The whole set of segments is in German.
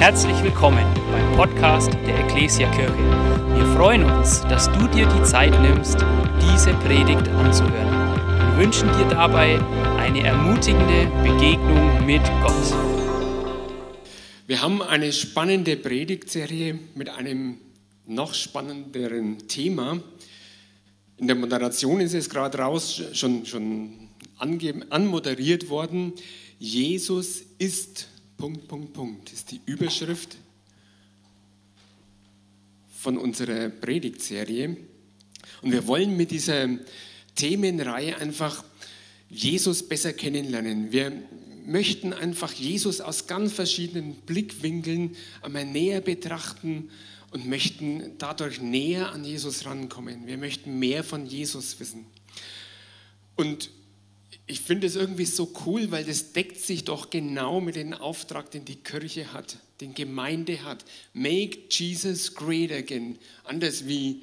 Herzlich willkommen beim Podcast der Ecclesia Kirche. Wir freuen uns, dass du dir die Zeit nimmst, diese Predigt anzuhören und wünschen dir dabei eine ermutigende Begegnung mit Gott. Wir haben eine spannende Predigtserie mit einem noch spannenderen Thema. In der Moderation ist es gerade raus, schon, schon anmoderiert worden. Jesus ist Punkt, Punkt, Punkt ist die Überschrift von unserer Predigtserie. Und wir wollen mit dieser Themenreihe einfach Jesus besser kennenlernen. Wir möchten einfach Jesus aus ganz verschiedenen Blickwinkeln einmal näher betrachten und möchten dadurch näher an Jesus rankommen. Wir möchten mehr von Jesus wissen. Und ich finde es irgendwie so cool, weil das deckt sich doch genau mit dem Auftrag, den die Kirche hat, den Gemeinde hat. Make Jesus great again. Anders wie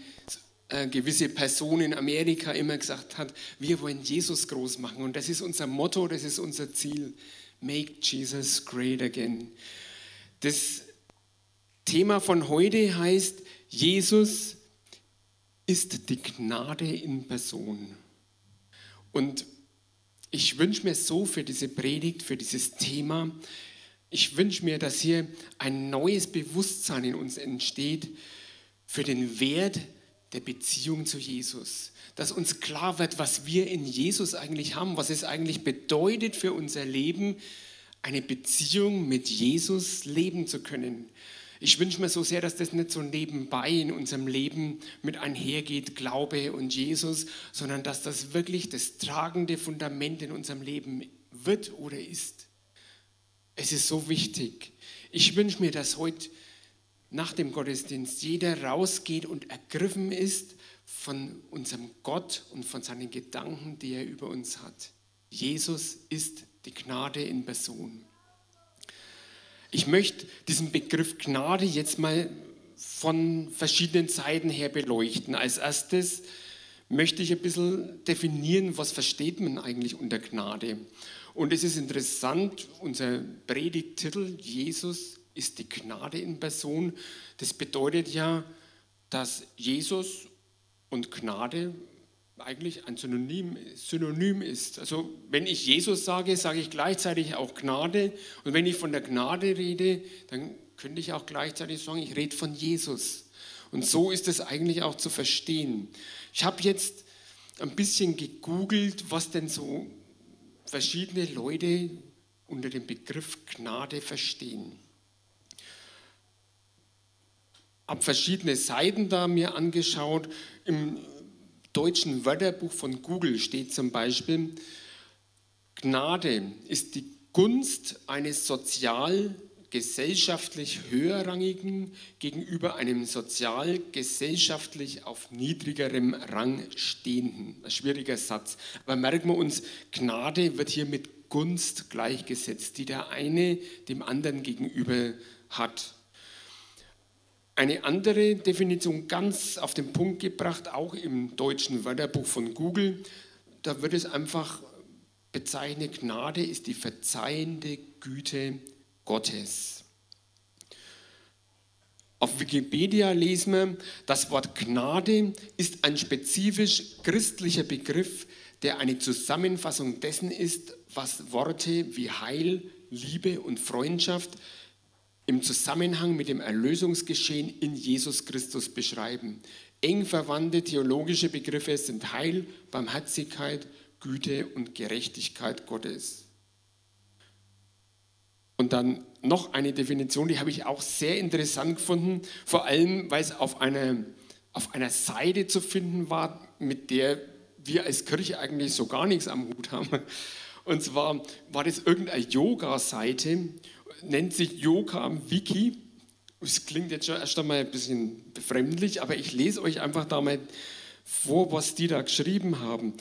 äh, gewisse Person in Amerika immer gesagt hat, wir wollen Jesus groß machen. Und das ist unser Motto, das ist unser Ziel. Make Jesus great again. Das Thema von heute heißt, Jesus ist die Gnade in Person. Und ich wünsche mir so für diese Predigt, für dieses Thema, ich wünsche mir, dass hier ein neues Bewusstsein in uns entsteht für den Wert der Beziehung zu Jesus. Dass uns klar wird, was wir in Jesus eigentlich haben, was es eigentlich bedeutet für unser Leben, eine Beziehung mit Jesus leben zu können. Ich wünsche mir so sehr, dass das nicht so nebenbei in unserem Leben mit einhergeht, Glaube und Jesus, sondern dass das wirklich das tragende Fundament in unserem Leben wird oder ist. Es ist so wichtig. Ich wünsche mir, dass heute nach dem Gottesdienst jeder rausgeht und ergriffen ist von unserem Gott und von seinen Gedanken, die er über uns hat. Jesus ist die Gnade in Person. Ich möchte diesen Begriff Gnade jetzt mal von verschiedenen Seiten her beleuchten. Als erstes möchte ich ein bisschen definieren, was versteht man eigentlich unter Gnade. Und es ist interessant, unser Predigttitel, Jesus ist die Gnade in Person, das bedeutet ja, dass Jesus und Gnade eigentlich ein Synonym, Synonym ist. Also wenn ich Jesus sage, sage ich gleichzeitig auch Gnade. Und wenn ich von der Gnade rede, dann könnte ich auch gleichzeitig sagen, ich rede von Jesus. Und so ist es eigentlich auch zu verstehen. Ich habe jetzt ein bisschen gegoogelt, was denn so verschiedene Leute unter dem Begriff Gnade verstehen. Habe verschiedene Seiten da mir angeschaut. Im deutschen Wörterbuch von Google steht zum Beispiel, Gnade ist die Gunst eines sozial gesellschaftlich höherrangigen gegenüber einem sozial gesellschaftlich auf niedrigerem Rang stehenden. Ein schwieriger Satz. Aber merken wir uns, Gnade wird hier mit Gunst gleichgesetzt, die der eine dem anderen gegenüber hat. Eine andere Definition ganz auf den Punkt gebracht, auch im deutschen Wörterbuch von Google, da wird es einfach bezeichnet, Gnade ist die verzeihende Güte Gottes. Auf Wikipedia lesen wir, das Wort Gnade ist ein spezifisch christlicher Begriff, der eine Zusammenfassung dessen ist, was Worte wie Heil, Liebe und Freundschaft im Zusammenhang mit dem Erlösungsgeschehen in Jesus Christus beschreiben. Eng verwandte theologische Begriffe sind Heil, Barmherzigkeit, Güte und Gerechtigkeit Gottes. Und dann noch eine Definition, die habe ich auch sehr interessant gefunden, vor allem weil es auf einer, auf einer Seite zu finden war, mit der wir als Kirche eigentlich so gar nichts am Hut haben. Und zwar war das irgendeine Yoga-Seite nennt sich Yoga Wiki. Es klingt jetzt schon erst einmal ein bisschen befremdlich, aber ich lese euch einfach da mal vor, was die da geschrieben haben.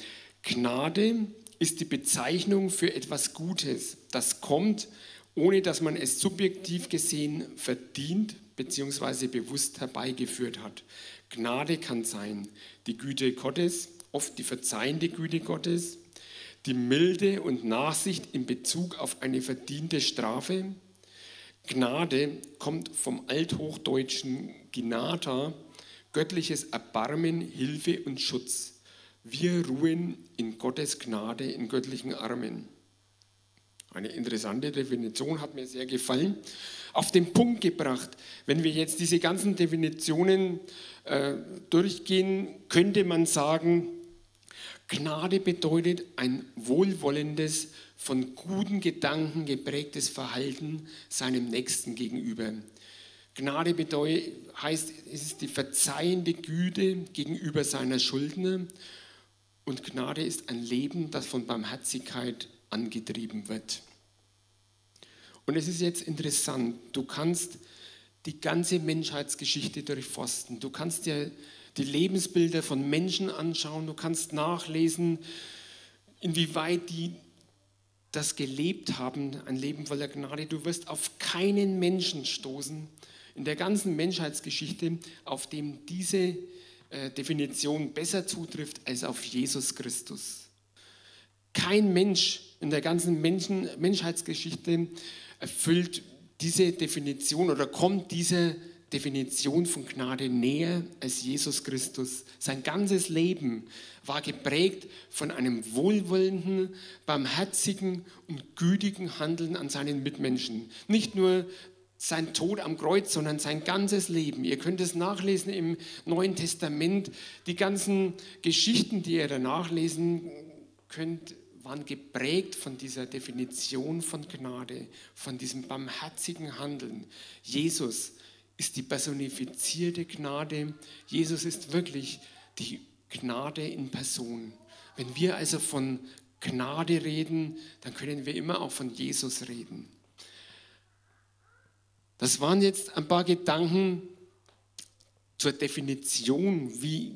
Gnade ist die Bezeichnung für etwas Gutes, das kommt, ohne dass man es subjektiv gesehen verdient bzw. bewusst herbeigeführt hat. Gnade kann sein die Güte Gottes, oft die verzeihende Güte Gottes, die Milde und Nachsicht in Bezug auf eine verdiente Strafe, Gnade kommt vom althochdeutschen Gnata, göttliches Erbarmen, Hilfe und Schutz. Wir ruhen in Gottes Gnade, in göttlichen Armen. Eine interessante Definition hat mir sehr gefallen. Auf den Punkt gebracht, wenn wir jetzt diese ganzen Definitionen äh, durchgehen, könnte man sagen, Gnade bedeutet ein wohlwollendes, von guten Gedanken geprägtes Verhalten seinem Nächsten gegenüber. Gnade bedeutet, heißt, es ist die verzeihende Güte gegenüber seiner Schuldner und Gnade ist ein Leben, das von Barmherzigkeit angetrieben wird. Und es ist jetzt interessant, du kannst die ganze Menschheitsgeschichte durchforsten. Du kannst dir die Lebensbilder von Menschen anschauen, du kannst nachlesen, inwieweit die das gelebt haben, ein Leben voller Gnade. Du wirst auf keinen Menschen stoßen in der ganzen Menschheitsgeschichte, auf dem diese äh, Definition besser zutrifft als auf Jesus Christus. Kein Mensch in der ganzen Menschen, Menschheitsgeschichte erfüllt diese Definition oder kommt diese Definition von Gnade näher als Jesus Christus. Sein ganzes Leben war geprägt von einem wohlwollenden, barmherzigen und gütigen Handeln an seinen Mitmenschen. Nicht nur sein Tod am Kreuz, sondern sein ganzes Leben. Ihr könnt es nachlesen im Neuen Testament. Die ganzen Geschichten, die ihr da nachlesen könnt, waren geprägt von dieser Definition von Gnade, von diesem barmherzigen Handeln. Jesus ist die personifizierte Gnade. Jesus ist wirklich die Gnade in Person. Wenn wir also von Gnade reden, dann können wir immer auch von Jesus reden. Das waren jetzt ein paar Gedanken zur Definition, wie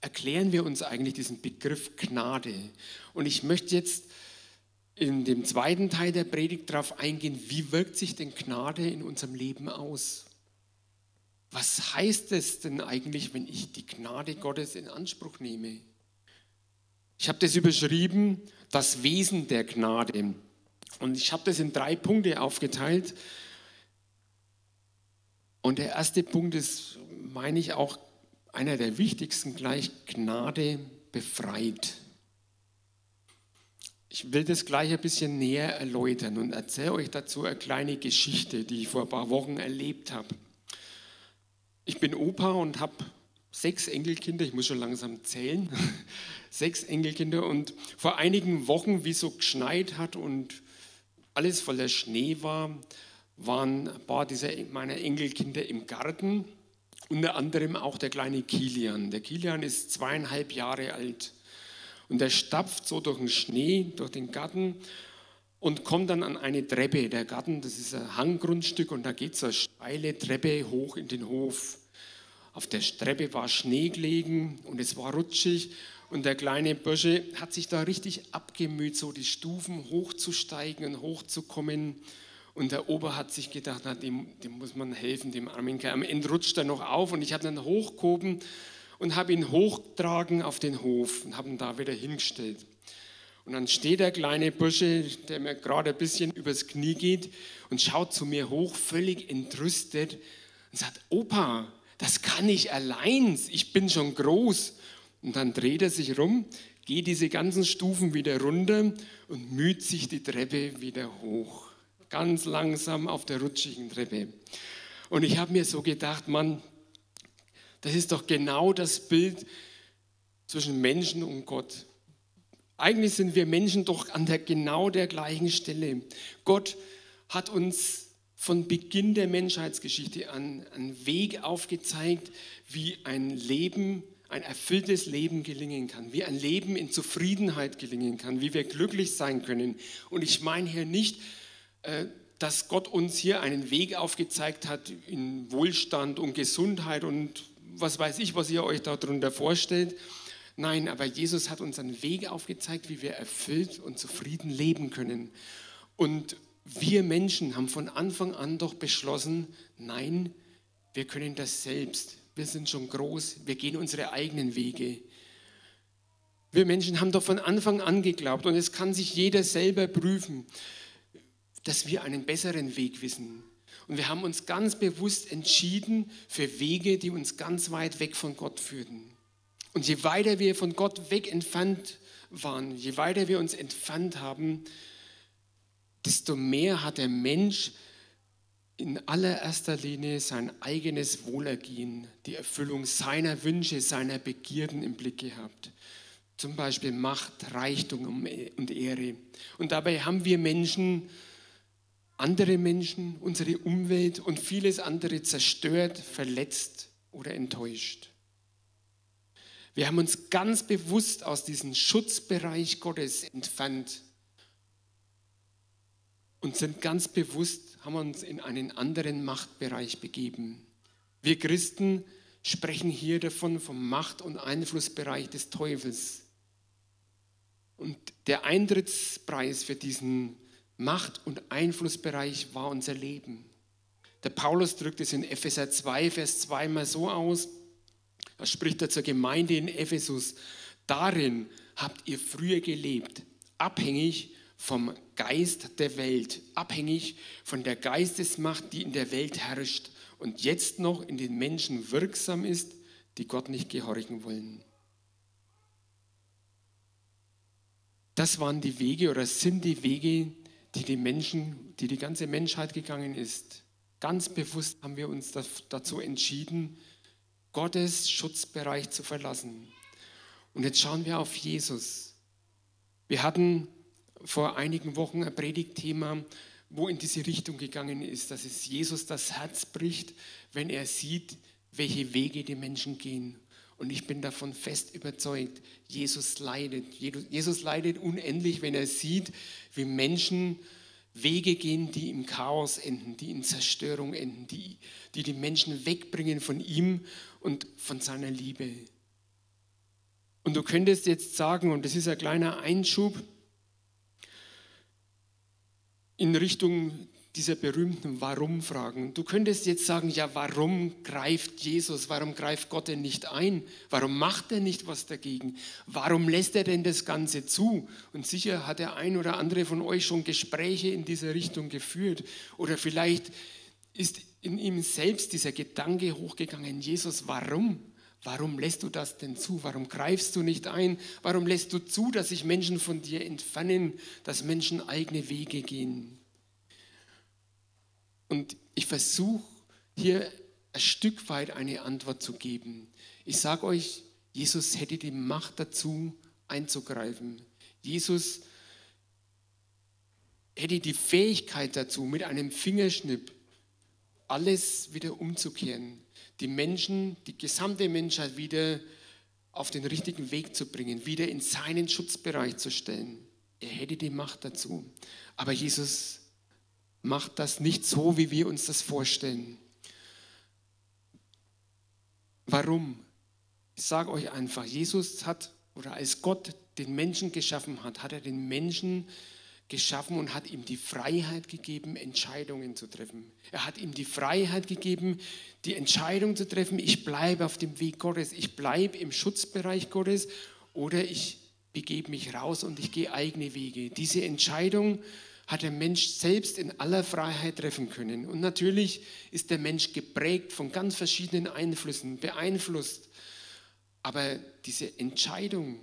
erklären wir uns eigentlich diesen Begriff Gnade. Und ich möchte jetzt in dem zweiten Teil der Predigt darauf eingehen, wie wirkt sich denn Gnade in unserem Leben aus? Was heißt es denn eigentlich, wenn ich die Gnade Gottes in Anspruch nehme? Ich habe das überschrieben, das Wesen der Gnade. Und ich habe das in drei Punkte aufgeteilt. Und der erste Punkt ist, meine ich, auch einer der wichtigsten gleich, Gnade befreit. Ich will das gleich ein bisschen näher erläutern und erzähle euch dazu eine kleine Geschichte, die ich vor ein paar Wochen erlebt habe. Ich bin Opa und habe sechs Enkelkinder, ich muss schon langsam zählen, sechs Enkelkinder und vor einigen Wochen, wie es so geschneit hat und alles voller Schnee war, waren ein paar dieser meiner Enkelkinder im Garten, unter anderem auch der kleine Kilian. Der Kilian ist zweieinhalb Jahre alt. Und der stapft so durch den Schnee, durch den Garten und kommt dann an eine Treppe. Der Garten, das ist ein Hanggrundstück und da geht so eine steile Treppe hoch in den Hof. Auf der Treppe war Schnee gelegen und es war rutschig und der kleine Bursche hat sich da richtig abgemüht, so die Stufen hochzusteigen und hochzukommen. Und der Ober hat sich gedacht, na, dem, dem muss man helfen, dem armen Kerl. Am Ende rutscht er noch auf und ich habe dann hochgehoben und habe ihn hochtragen auf den Hof und habe ihn da wieder hingestellt. Und dann steht der kleine Bursche, der mir gerade ein bisschen übers Knie geht und schaut zu mir hoch, völlig entrüstet und sagt, Opa, das kann ich allein, ich bin schon groß. Und dann dreht er sich rum, geht diese ganzen Stufen wieder runter und müht sich die Treppe wieder hoch. Ganz langsam auf der rutschigen Treppe. Und ich habe mir so gedacht, Mann, das ist doch genau das Bild zwischen Menschen und Gott. Eigentlich sind wir Menschen doch an der genau der gleichen Stelle. Gott hat uns von Beginn der Menschheitsgeschichte an einen Weg aufgezeigt, wie ein Leben, ein erfülltes Leben gelingen kann, wie ein Leben in Zufriedenheit gelingen kann, wie wir glücklich sein können. Und ich meine hier nicht, äh, dass Gott uns hier einen Weg aufgezeigt hat in Wohlstand und Gesundheit und was weiß ich, was ihr euch darunter vorstellt, Nein, aber Jesus hat uns einen Weg aufgezeigt, wie wir erfüllt und zufrieden leben können. Und wir Menschen haben von Anfang an doch beschlossen, nein, wir können das selbst. Wir sind schon groß, wir gehen unsere eigenen Wege. Wir Menschen haben doch von Anfang an geglaubt und es kann sich jeder selber prüfen, dass wir einen besseren Weg wissen. Und wir haben uns ganz bewusst entschieden für Wege, die uns ganz weit weg von Gott führten. Und je weiter wir von Gott weg entfernt waren, je weiter wir uns entfernt haben, desto mehr hat der Mensch in allererster Linie sein eigenes Wohlergehen, die Erfüllung seiner Wünsche, seiner Begierden im Blick gehabt. Zum Beispiel Macht, Reichtum und Ehre. Und dabei haben wir Menschen, andere Menschen, unsere Umwelt und vieles andere zerstört, verletzt oder enttäuscht. Wir haben uns ganz bewusst aus diesem Schutzbereich Gottes entfernt und sind ganz bewusst, haben uns in einen anderen Machtbereich begeben. Wir Christen sprechen hier davon vom Macht- und Einflussbereich des Teufels. Und der Eintrittspreis für diesen Macht- und Einflussbereich war unser Leben. Der Paulus drückt es in Epheser 2, Vers 2 mal so aus. Da spricht er zur Gemeinde in Ephesus. Darin habt ihr früher gelebt, abhängig vom Geist der Welt, abhängig von der Geistesmacht, die in der Welt herrscht und jetzt noch in den Menschen wirksam ist, die Gott nicht gehorchen wollen. Das waren die Wege oder sind die Wege, die die Menschen, die die ganze Menschheit gegangen ist. Ganz bewusst haben wir uns dazu entschieden, Gottes Schutzbereich zu verlassen. Und jetzt schauen wir auf Jesus. Wir hatten vor einigen Wochen ein Predigtthema, wo in diese Richtung gegangen ist, dass es Jesus das Herz bricht, wenn er sieht, welche Wege die Menschen gehen. Und ich bin davon fest überzeugt, Jesus leidet. Jesus leidet unendlich, wenn er sieht, wie Menschen Wege gehen, die im Chaos enden, die in Zerstörung enden, die, die die Menschen wegbringen von ihm und von seiner Liebe. Und du könntest jetzt sagen, und das ist ein kleiner Einschub in Richtung dieser berühmten Warum-Fragen. Du könntest jetzt sagen, ja, warum greift Jesus, warum greift Gott denn nicht ein? Warum macht er nicht was dagegen? Warum lässt er denn das Ganze zu? Und sicher hat der ein oder andere von euch schon Gespräche in dieser Richtung geführt. Oder vielleicht ist in ihm selbst dieser Gedanke hochgegangen, Jesus, warum? Warum lässt du das denn zu? Warum greifst du nicht ein? Warum lässt du zu, dass sich Menschen von dir entfernen, dass Menschen eigene Wege gehen? Und ich versuche hier ein Stück weit eine Antwort zu geben. Ich sage euch, Jesus hätte die Macht dazu, einzugreifen. Jesus hätte die Fähigkeit dazu, mit einem Fingerschnipp alles wieder umzukehren, die Menschen, die gesamte Menschheit wieder auf den richtigen Weg zu bringen, wieder in seinen Schutzbereich zu stellen. Er hätte die Macht dazu. Aber Jesus macht das nicht so, wie wir uns das vorstellen. Warum? Ich sage euch einfach, Jesus hat, oder als Gott den Menschen geschaffen hat, hat er den Menschen geschaffen und hat ihm die Freiheit gegeben, Entscheidungen zu treffen. Er hat ihm die Freiheit gegeben, die Entscheidung zu treffen, ich bleibe auf dem Weg Gottes, ich bleibe im Schutzbereich Gottes oder ich begebe mich raus und ich gehe eigene Wege. Diese Entscheidung hat der Mensch selbst in aller Freiheit treffen können. Und natürlich ist der Mensch geprägt von ganz verschiedenen Einflüssen, beeinflusst. Aber diese Entscheidung,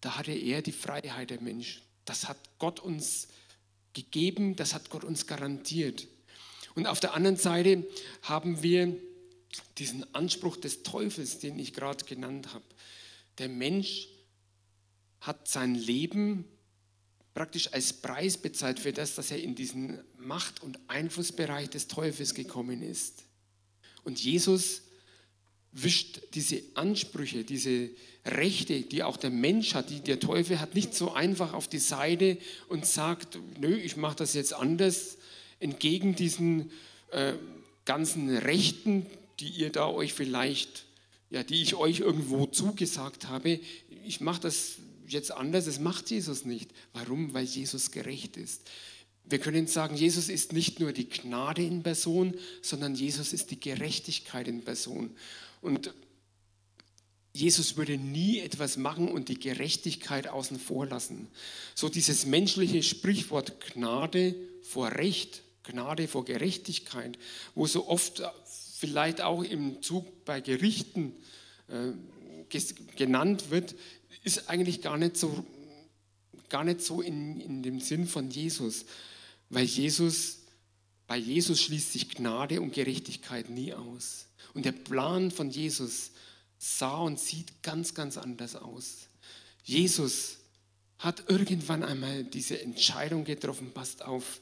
da hatte er die Freiheit, der Mensch. Das hat Gott uns gegeben, das hat Gott uns garantiert. Und auf der anderen Seite haben wir diesen Anspruch des Teufels, den ich gerade genannt habe. Der Mensch hat sein Leben praktisch als Preis bezahlt für das, dass er in diesen Macht- und Einflussbereich des Teufels gekommen ist. Und Jesus wischt diese Ansprüche, diese Rechte, die auch der Mensch hat, die der Teufel hat, nicht so einfach auf die Seite und sagt, nö, ich mache das jetzt anders, entgegen diesen äh, ganzen Rechten, die ihr da euch vielleicht, ja, die ich euch irgendwo zugesagt habe, ich mache das jetzt anders, das macht Jesus nicht. Warum? Weil Jesus gerecht ist. Wir können sagen, Jesus ist nicht nur die Gnade in Person, sondern Jesus ist die Gerechtigkeit in Person. Und Jesus würde nie etwas machen und die Gerechtigkeit außen vor lassen. So dieses menschliche Sprichwort Gnade vor Recht Gnade vor Gerechtigkeit, wo so oft vielleicht auch im Zug bei Gerichten äh, genannt wird, ist eigentlich gar nicht so, gar nicht so in, in dem Sinn von Jesus, weil Jesus, bei Jesus schließt sich Gnade und Gerechtigkeit nie aus. Und der Plan von Jesus sah und sieht ganz, ganz anders aus. Jesus hat irgendwann einmal diese Entscheidung getroffen, passt auf,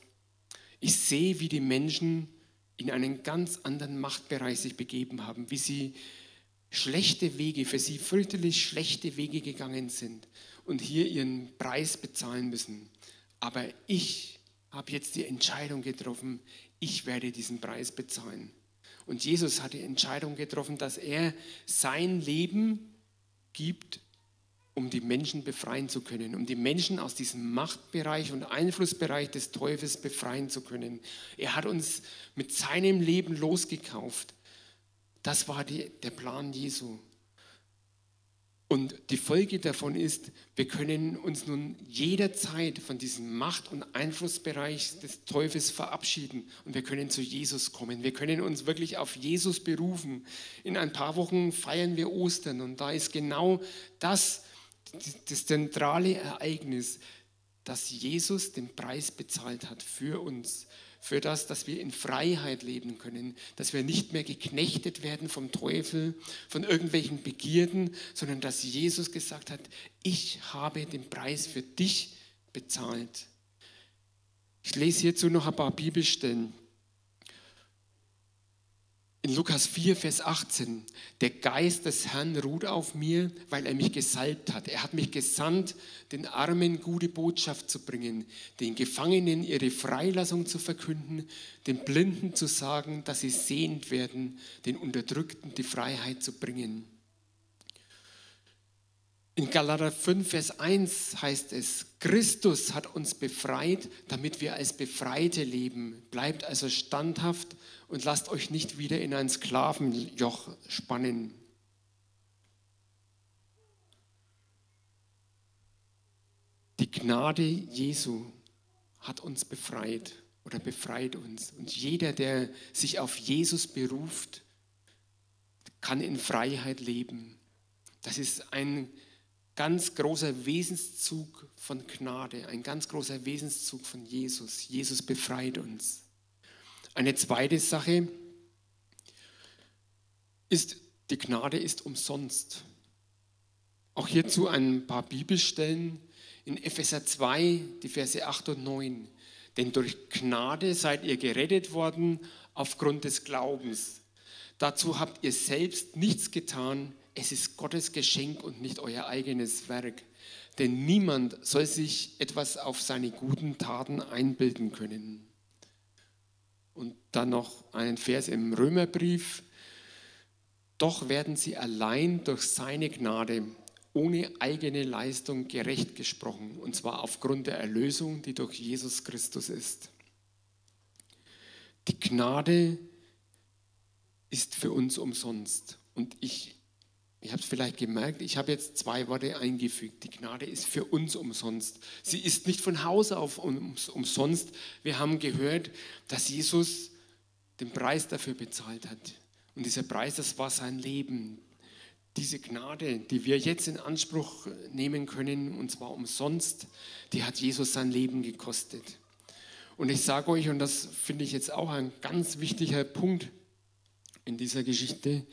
ich sehe, wie die Menschen in einen ganz anderen Machtbereich sich begeben haben, wie sie schlechte Wege, für sie fürchterlich schlechte Wege gegangen sind und hier ihren Preis bezahlen müssen. Aber ich habe jetzt die Entscheidung getroffen, ich werde diesen Preis bezahlen. Und Jesus hat die Entscheidung getroffen, dass er sein Leben gibt um die Menschen befreien zu können, um die Menschen aus diesem Machtbereich und Einflussbereich des Teufels befreien zu können. Er hat uns mit seinem Leben losgekauft. Das war die, der Plan Jesu. Und die Folge davon ist, wir können uns nun jederzeit von diesem Macht- und Einflussbereich des Teufels verabschieden und wir können zu Jesus kommen. Wir können uns wirklich auf Jesus berufen. In ein paar Wochen feiern wir Ostern und da ist genau das, das zentrale Ereignis, dass Jesus den Preis bezahlt hat für uns, für das, dass wir in Freiheit leben können, dass wir nicht mehr geknechtet werden vom Teufel, von irgendwelchen Begierden, sondern dass Jesus gesagt hat, ich habe den Preis für dich bezahlt. Ich lese hierzu noch ein paar Bibelstellen. In Lukas 4, Vers 18, der Geist des Herrn ruht auf mir, weil er mich gesalbt hat. Er hat mich gesandt, den Armen gute Botschaft zu bringen, den Gefangenen ihre Freilassung zu verkünden, den Blinden zu sagen, dass sie sehend werden, den Unterdrückten die Freiheit zu bringen. In Galater 5, Vers 1 heißt es, Christus hat uns befreit, damit wir als Befreite leben. Bleibt also standhaft und lasst euch nicht wieder in ein Sklavenjoch spannen. Die Gnade Jesu hat uns befreit oder befreit uns. Und jeder, der sich auf Jesus beruft, kann in Freiheit leben. Das ist ein ganz großer Wesenszug von Gnade, ein ganz großer Wesenszug von Jesus. Jesus befreit uns. Eine zweite Sache ist, die Gnade ist umsonst. Auch hierzu ein paar Bibelstellen in Epheser 2, die Verse 8 und 9. Denn durch Gnade seid ihr gerettet worden aufgrund des Glaubens. Dazu habt ihr selbst nichts getan, es ist Gottes Geschenk und nicht euer eigenes Werk. Denn niemand soll sich etwas auf seine guten Taten einbilden können. Und dann noch einen Vers im Römerbrief. Doch werden sie allein durch seine Gnade ohne eigene Leistung gerecht gesprochen, und zwar aufgrund der Erlösung, die durch Jesus Christus ist. Die Gnade ist für uns umsonst. Und ich ich habe es vielleicht gemerkt, ich habe jetzt zwei Worte eingefügt. Die Gnade ist für uns umsonst. Sie ist nicht von Hause auf umsonst. Wir haben gehört, dass Jesus den Preis dafür bezahlt hat. Und dieser Preis, das war sein Leben. Diese Gnade, die wir jetzt in Anspruch nehmen können, und zwar umsonst, die hat Jesus sein Leben gekostet. Und ich sage euch, und das finde ich jetzt auch ein ganz wichtiger Punkt in dieser Geschichte,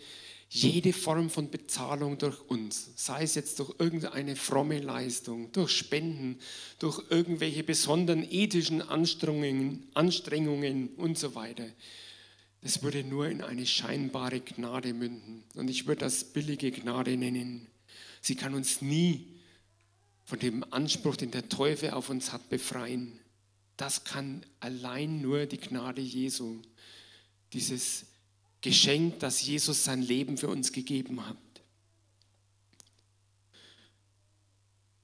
jede Form von Bezahlung durch uns, sei es jetzt durch irgendeine fromme Leistung, durch Spenden, durch irgendwelche besonderen ethischen Anstrengungen, Anstrengungen und so weiter, das würde nur in eine scheinbare Gnade münden. Und ich würde das billige Gnade nennen. Sie kann uns nie von dem Anspruch, den der Teufel auf uns hat, befreien. Das kann allein nur die Gnade Jesu. Dieses Geschenk, dass Jesus sein Leben für uns gegeben hat.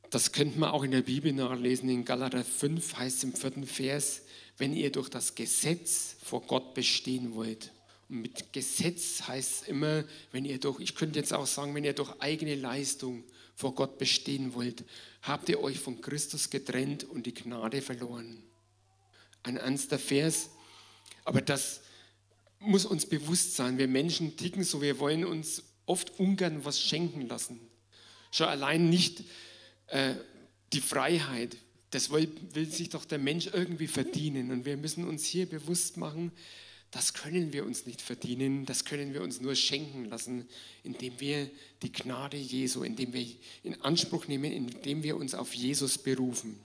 Das könnte man auch in der Bibel nachlesen. In Galater 5 heißt es im vierten Vers, wenn ihr durch das Gesetz vor Gott bestehen wollt. Und mit Gesetz heißt es immer, wenn ihr durch, ich könnte jetzt auch sagen, wenn ihr durch eigene Leistung vor Gott bestehen wollt, habt ihr euch von Christus getrennt und die Gnade verloren. Ein ernster Vers, Aber das muss uns bewusst sein. Wir Menschen ticken so, wir wollen uns oft ungern was schenken lassen. Schon allein nicht äh, die Freiheit. Das will, will sich doch der Mensch irgendwie verdienen. Und wir müssen uns hier bewusst machen, das können wir uns nicht verdienen, das können wir uns nur schenken lassen, indem wir die Gnade Jesu, indem wir in Anspruch nehmen, indem wir uns auf Jesus berufen.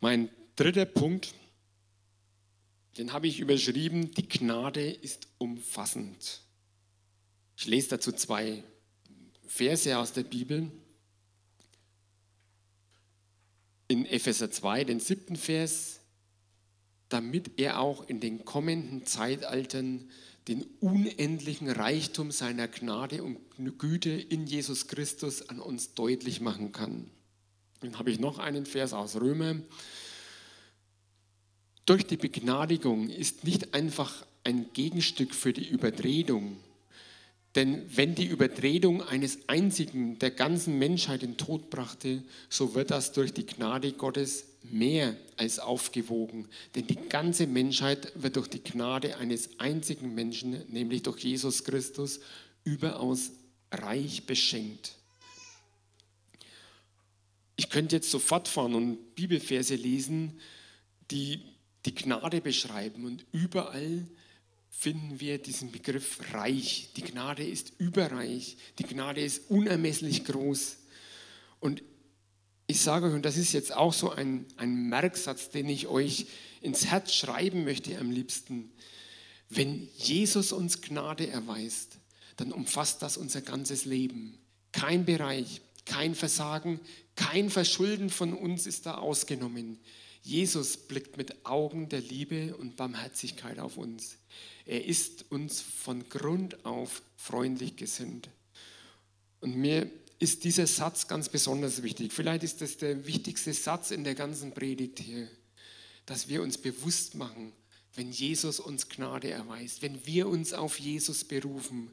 Mein dritter Punkt, den habe ich überschrieben, die Gnade ist umfassend. Ich lese dazu zwei Verse aus der Bibel. In Epheser 2, den siebten Vers, damit er auch in den kommenden Zeitaltern den unendlichen Reichtum seiner Gnade und Güte in Jesus Christus an uns deutlich machen kann. Dann habe ich noch einen Vers aus Römer. Durch die Begnadigung ist nicht einfach ein Gegenstück für die Übertretung, denn wenn die Übertretung eines einzigen der ganzen Menschheit den Tod brachte, so wird das durch die Gnade Gottes mehr als aufgewogen. Denn die ganze Menschheit wird durch die Gnade eines einzigen Menschen, nämlich durch Jesus Christus, überaus reich beschenkt. Ich könnte jetzt so fortfahren und Bibelverse lesen, die die Gnade beschreiben und überall finden wir diesen Begriff reich. Die Gnade ist überreich. Die Gnade ist unermesslich groß. Und ich sage euch, und das ist jetzt auch so ein, ein Merksatz, den ich euch ins Herz schreiben möchte am liebsten. Wenn Jesus uns Gnade erweist, dann umfasst das unser ganzes Leben. Kein Bereich, kein Versagen, kein Verschulden von uns ist da ausgenommen. Jesus blickt mit Augen der Liebe und Barmherzigkeit auf uns. Er ist uns von Grund auf freundlich gesinnt. Und mir ist dieser Satz ganz besonders wichtig. Vielleicht ist das der wichtigste Satz in der ganzen Predigt hier, dass wir uns bewusst machen, wenn Jesus uns Gnade erweist, wenn wir uns auf Jesus berufen,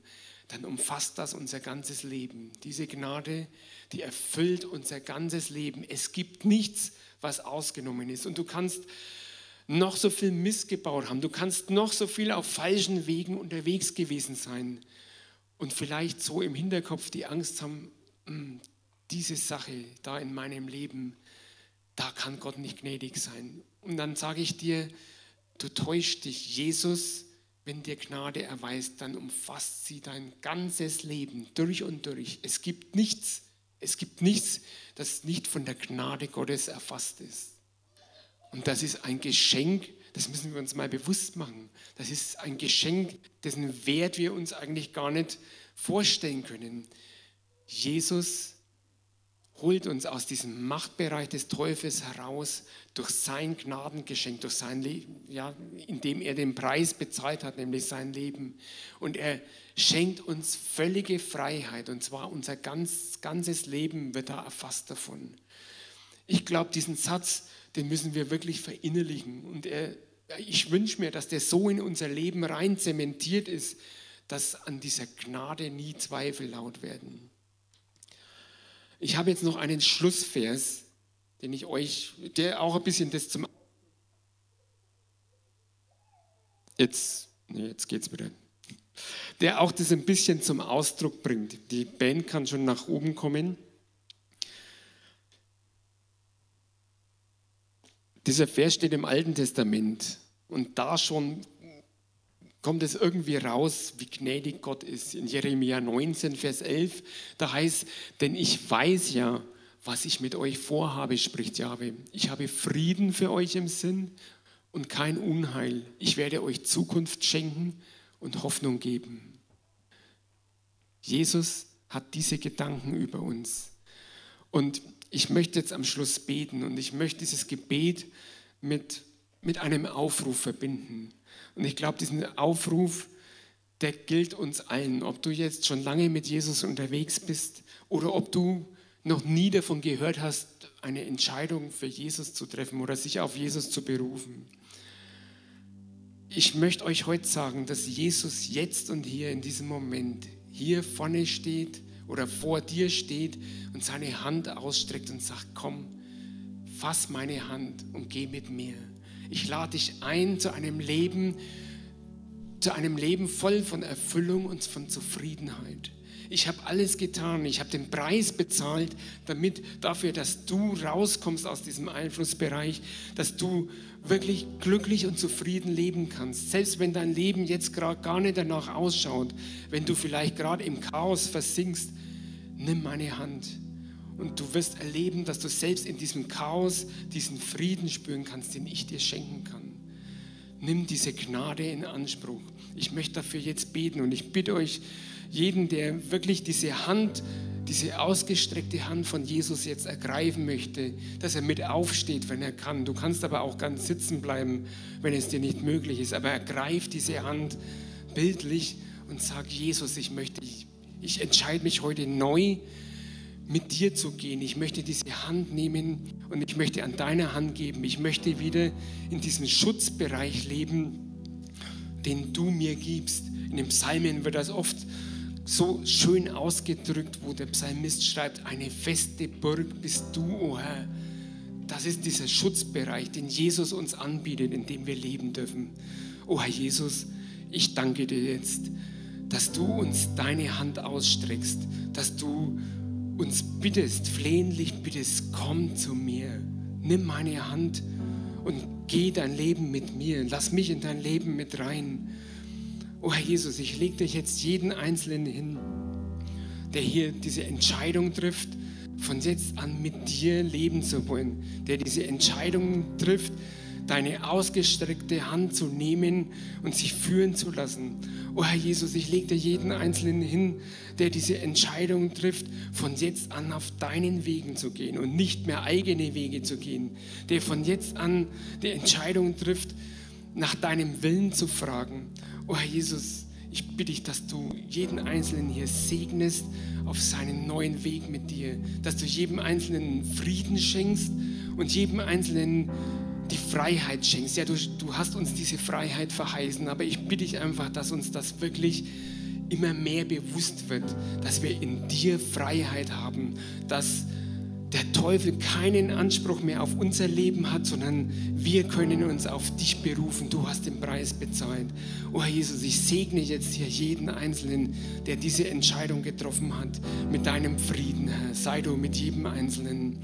dann umfasst das unser ganzes Leben. Diese Gnade, die erfüllt unser ganzes Leben. Es gibt nichts, was ausgenommen ist. Und du kannst noch so viel missgebaut haben. Du kannst noch so viel auf falschen Wegen unterwegs gewesen sein und vielleicht so im Hinterkopf die Angst haben, hm, diese Sache da in meinem Leben, da kann Gott nicht gnädig sein. Und dann sage ich dir, du täuschst dich. Jesus, wenn dir Gnade erweist, dann umfasst sie dein ganzes Leben durch und durch. Es gibt nichts, es gibt nichts, das nicht von der Gnade Gottes erfasst ist. Und das ist ein Geschenk, das müssen wir uns mal bewusst machen. Das ist ein Geschenk, dessen Wert wir uns eigentlich gar nicht vorstellen können. Jesus holt uns aus diesem Machtbereich des Teufels heraus durch sein Gnadengeschenk, durch sein Leben, ja, indem er den Preis bezahlt hat, nämlich sein Leben. Und er schenkt uns völlige Freiheit, und zwar unser ganz, ganzes Leben wird da erfasst davon. Ich glaube, diesen Satz, den müssen wir wirklich verinnerlichen. Und er, ich wünsche mir, dass der so in unser Leben rein zementiert ist, dass an dieser Gnade nie Zweifel laut werden. Ich habe jetzt noch einen Schlussvers, den ich euch, der auch ein bisschen das zum. Jetzt, nee, jetzt geht's wieder. Der auch das ein bisschen zum Ausdruck bringt. Die Band kann schon nach oben kommen. Dieser Vers steht im Alten Testament und da schon kommt es irgendwie raus, wie gnädig Gott ist. In Jeremia 19, Vers 11, da heißt, denn ich weiß ja, was ich mit euch vorhabe, spricht Jahwe. Ich habe Frieden für euch im Sinn und kein Unheil. Ich werde euch Zukunft schenken und Hoffnung geben. Jesus hat diese Gedanken über uns. Und ich möchte jetzt am Schluss beten und ich möchte dieses Gebet mit, mit einem Aufruf verbinden. Und ich glaube, diesen Aufruf, der gilt uns allen. Ob du jetzt schon lange mit Jesus unterwegs bist oder ob du noch nie davon gehört hast, eine Entscheidung für Jesus zu treffen oder sich auf Jesus zu berufen. Ich möchte euch heute sagen, dass Jesus jetzt und hier in diesem Moment hier vorne steht oder vor dir steht und seine Hand ausstreckt und sagt, komm, fass meine Hand und geh mit mir. Ich lade dich ein zu einem Leben, zu einem Leben voll von Erfüllung und von Zufriedenheit. Ich habe alles getan, ich habe den Preis bezahlt, damit dafür, dass du rauskommst aus diesem Einflussbereich, dass du wirklich glücklich und zufrieden leben kannst. Selbst wenn dein Leben jetzt gerade gar nicht danach ausschaut, wenn du vielleicht gerade im Chaos versinkst, nimm meine Hand und du wirst erleben, dass du selbst in diesem Chaos diesen Frieden spüren kannst, den ich dir schenken kann. Nimm diese Gnade in Anspruch. Ich möchte dafür jetzt beten und ich bitte euch, jeden, der wirklich diese Hand, diese ausgestreckte Hand von Jesus jetzt ergreifen möchte, dass er mit aufsteht, wenn er kann. Du kannst aber auch ganz sitzen bleiben, wenn es dir nicht möglich ist. Aber ergreif diese Hand bildlich und sag, Jesus, ich möchte, ich, ich entscheide mich heute neu, mit dir zu gehen. Ich möchte diese Hand nehmen und ich möchte an deiner Hand geben. Ich möchte wieder in diesem Schutzbereich leben, den du mir gibst. In den Psalmen wird das oft so schön ausgedrückt, wo der Psalmist schreibt, eine feste Burg bist du, o oh Herr. Das ist dieser Schutzbereich, den Jesus uns anbietet, in dem wir leben dürfen. O oh Herr Jesus, ich danke dir jetzt, dass du uns deine Hand ausstreckst, dass du uns bittest, flehentlich bittest, komm zu mir, nimm meine Hand und geh dein Leben mit mir, lass mich in dein Leben mit rein. Oh Herr Jesus, ich lege dich jetzt jeden Einzelnen hin, der hier diese Entscheidung trifft, von jetzt an mit dir leben zu wollen, der diese Entscheidung trifft, deine ausgestreckte Hand zu nehmen und sich führen zu lassen. Oh Herr Jesus, ich lege dir jeden Einzelnen hin, der diese Entscheidung trifft, von jetzt an auf deinen Wegen zu gehen und nicht mehr eigene Wege zu gehen, der von jetzt an die Entscheidung trifft, nach deinem Willen zu fragen. Oh Herr Jesus, ich bitte dich, dass du jeden Einzelnen hier segnest auf seinen neuen Weg mit dir, dass du jedem Einzelnen Frieden schenkst und jedem Einzelnen die Freiheit schenkst. Ja, du, du hast uns diese Freiheit verheißen, aber ich bitte dich einfach, dass uns das wirklich immer mehr bewusst wird, dass wir in dir Freiheit haben, dass der Teufel keinen Anspruch mehr auf unser Leben hat, sondern wir können uns auf dich berufen. Du hast den Preis bezahlt. Oh Herr Jesus, ich segne jetzt hier jeden Einzelnen, der diese Entscheidung getroffen hat, mit deinem Frieden, Herr. Sei du mit jedem Einzelnen.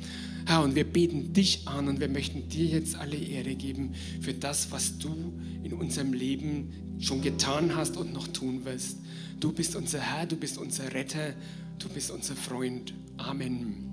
Herr, und wir beten dich an und wir möchten dir jetzt alle Ehre geben für das, was du in unserem Leben schon getan hast und noch tun wirst. Du bist unser Herr, du bist unser Retter, du bist unser Freund. Amen.